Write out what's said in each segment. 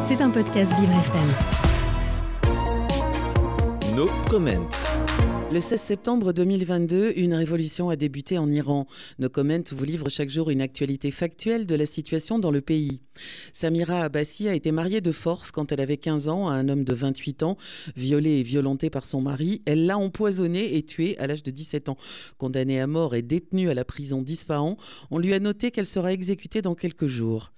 C'est un podcast Vivre FM. No comment. Le 16 septembre 2022, une révolution a débuté en Iran. Nos Comment vous livre chaque jour une actualité factuelle de la situation dans le pays. Samira Abbasi a été mariée de force quand elle avait 15 ans à un homme de 28 ans, violée et violentée par son mari. Elle l'a empoisonné et tué à l'âge de 17 ans. Condamnée à mort et détenue à la prison d'Ispahan, on lui a noté qu'elle sera exécutée dans quelques jours.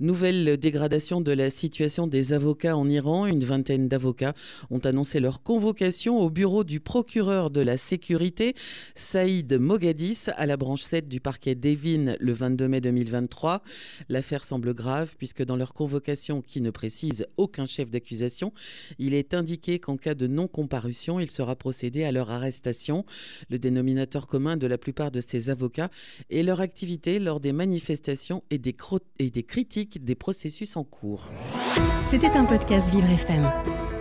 Nouvelle dégradation de la situation des avocats en Iran. Une vingtaine d'avocats ont annoncé leur convocation au bureau du de la sécurité, Saïd Mogadis, à la branche 7 du parquet d'Evin le 22 mai 2023. L'affaire semble grave puisque dans leur convocation, qui ne précise aucun chef d'accusation, il est indiqué qu'en cas de non-comparution, il sera procédé à leur arrestation. Le dénominateur commun de la plupart de ces avocats est leur activité lors des manifestations et des, et des critiques des processus en cours. C'était un podcast Vivre FM.